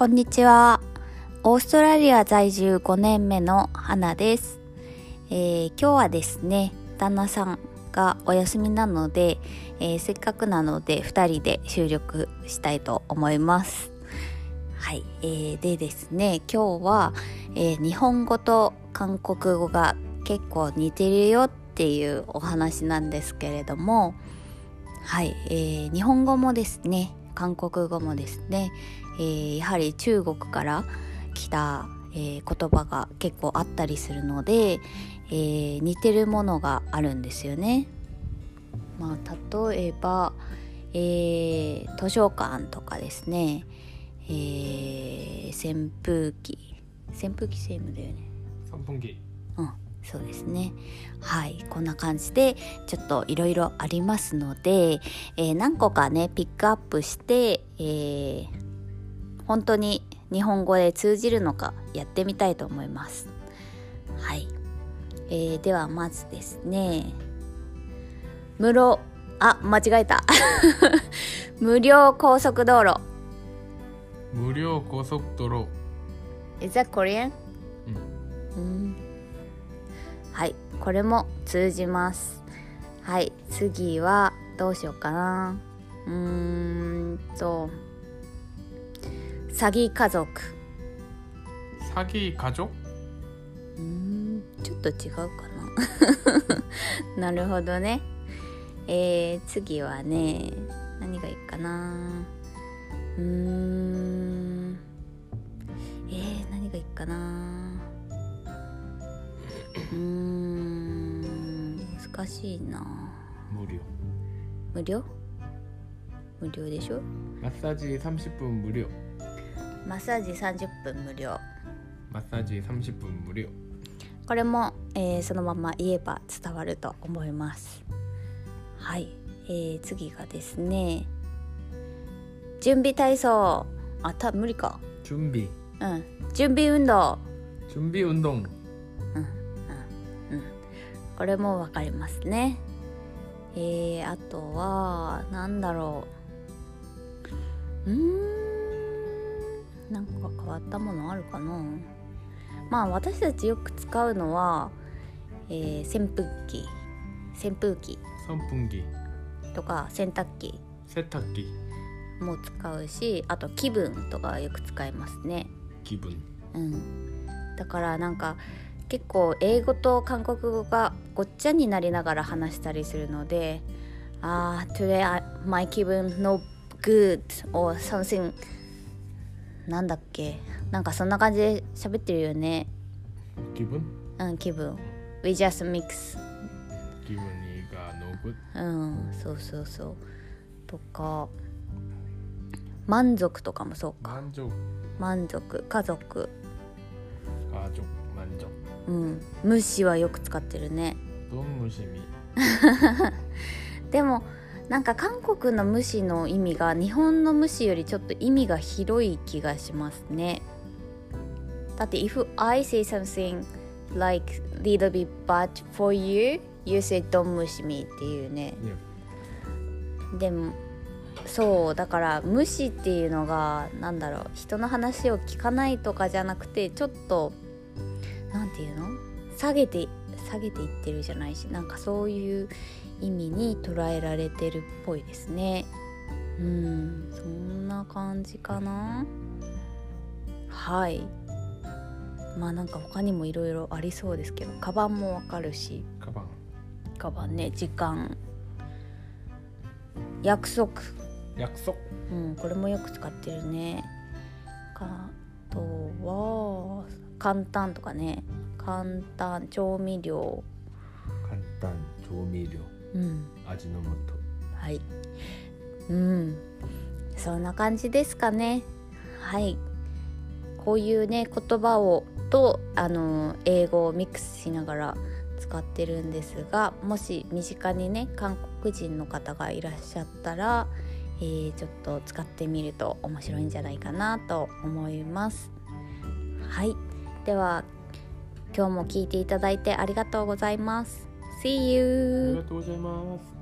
こんにちは。オーストラリア在住5年目の花です、えー今日はですね、旦那さんがお休みなので、えーせっかくなので2人で収録したいと思います。はい、えーでですね、今日は、えー日本語と韓国語が結構似てるよっていうお話なんですけれども、はい、えー日本語もですね韓国語もですね、えー、やはり中国から来た、えー、言葉が結構あったりするので、えー、似てるものがあるんですよね。まあ、例えば、えー、図書館とかですね、え扇風機扇風機セームだよね。扇風機、うんそうですね。はい。こんな感じでちょっといろいろありますので、えー、何個かねピックアップして、えー、本当に日本語で通じるのかやってみたいと思います。はい、えー、ではまずですね。室あ間違えた。無料高速道路。無料高速道路。Is that Korean? うん、うんはいこれも通じます。はい次はどうしようかな。うーんと詐欺家族。詐欺家族？うんちょっと違うかな。なるほどね。えー、次はね何がいいかな。うーんえー、何がいいかな。うん。難しいな。無料。無料？無料でしょ？マッサージ30分無料。マッサージ30分無料。マッサージ30分無料。これも、えー、そのまま言えば伝わると思います。はい、えー、次がですね。準備体操。あた無理か。準備。うん。準備運動。準備運動。これも分かりますね。えー、あとは何だろう。ーん。なんか変わったものあるかな。まあ私たちよく使うのは、えー、扇風機。扇風機。3分機。とか洗濯機。洗濯機。も使うしあと気分とかよく使いますね。気分。うん。だからなんか結構英語と韓国語がごっちゃになりながら話したりするのでああ、today I, my 気分 no good or something. なんだっけ？なんかそんな感じで喋ってるよね。気分うん気分 We just mix. 気分にが no good? うんそうそうそう。とか。満足とかもそうか。満足。満足。家族。家族。うん。無視はよく使ってるね。でもなんか韓国の無視の意味が日本の無視よりちょっと意味が広い気がしますね。だって if I say something like little bit bad for you you say don't 無視 me っていうね、でもそうだから無視っていうのが何だろう人の話を聞かないとかじゃなくてちょっとていうの？下げて下げていってるじゃないしなんかそういう意味に捉えられてるっぽいですね。うんそんな感じかな。はい。まあなんか他にもいろいろありそうですけどカバンもわかるし。カバン。カバンね時間。約束。約束。うんこれもよく使ってるね。あとは簡単とかね。簡単調味料。簡単調味料、うん、味の素。はい。うん。そんな感じですかね。はい。こういうね言葉をとあの英語をミックスしながら使ってるんですがもし身近にね韓国人の方がいらっしゃったら、えー、ちょっと使ってみると面白いんじゃないかなと思います。はい。では今日も聞いていただいてありがとうございます See you! ありがとうございます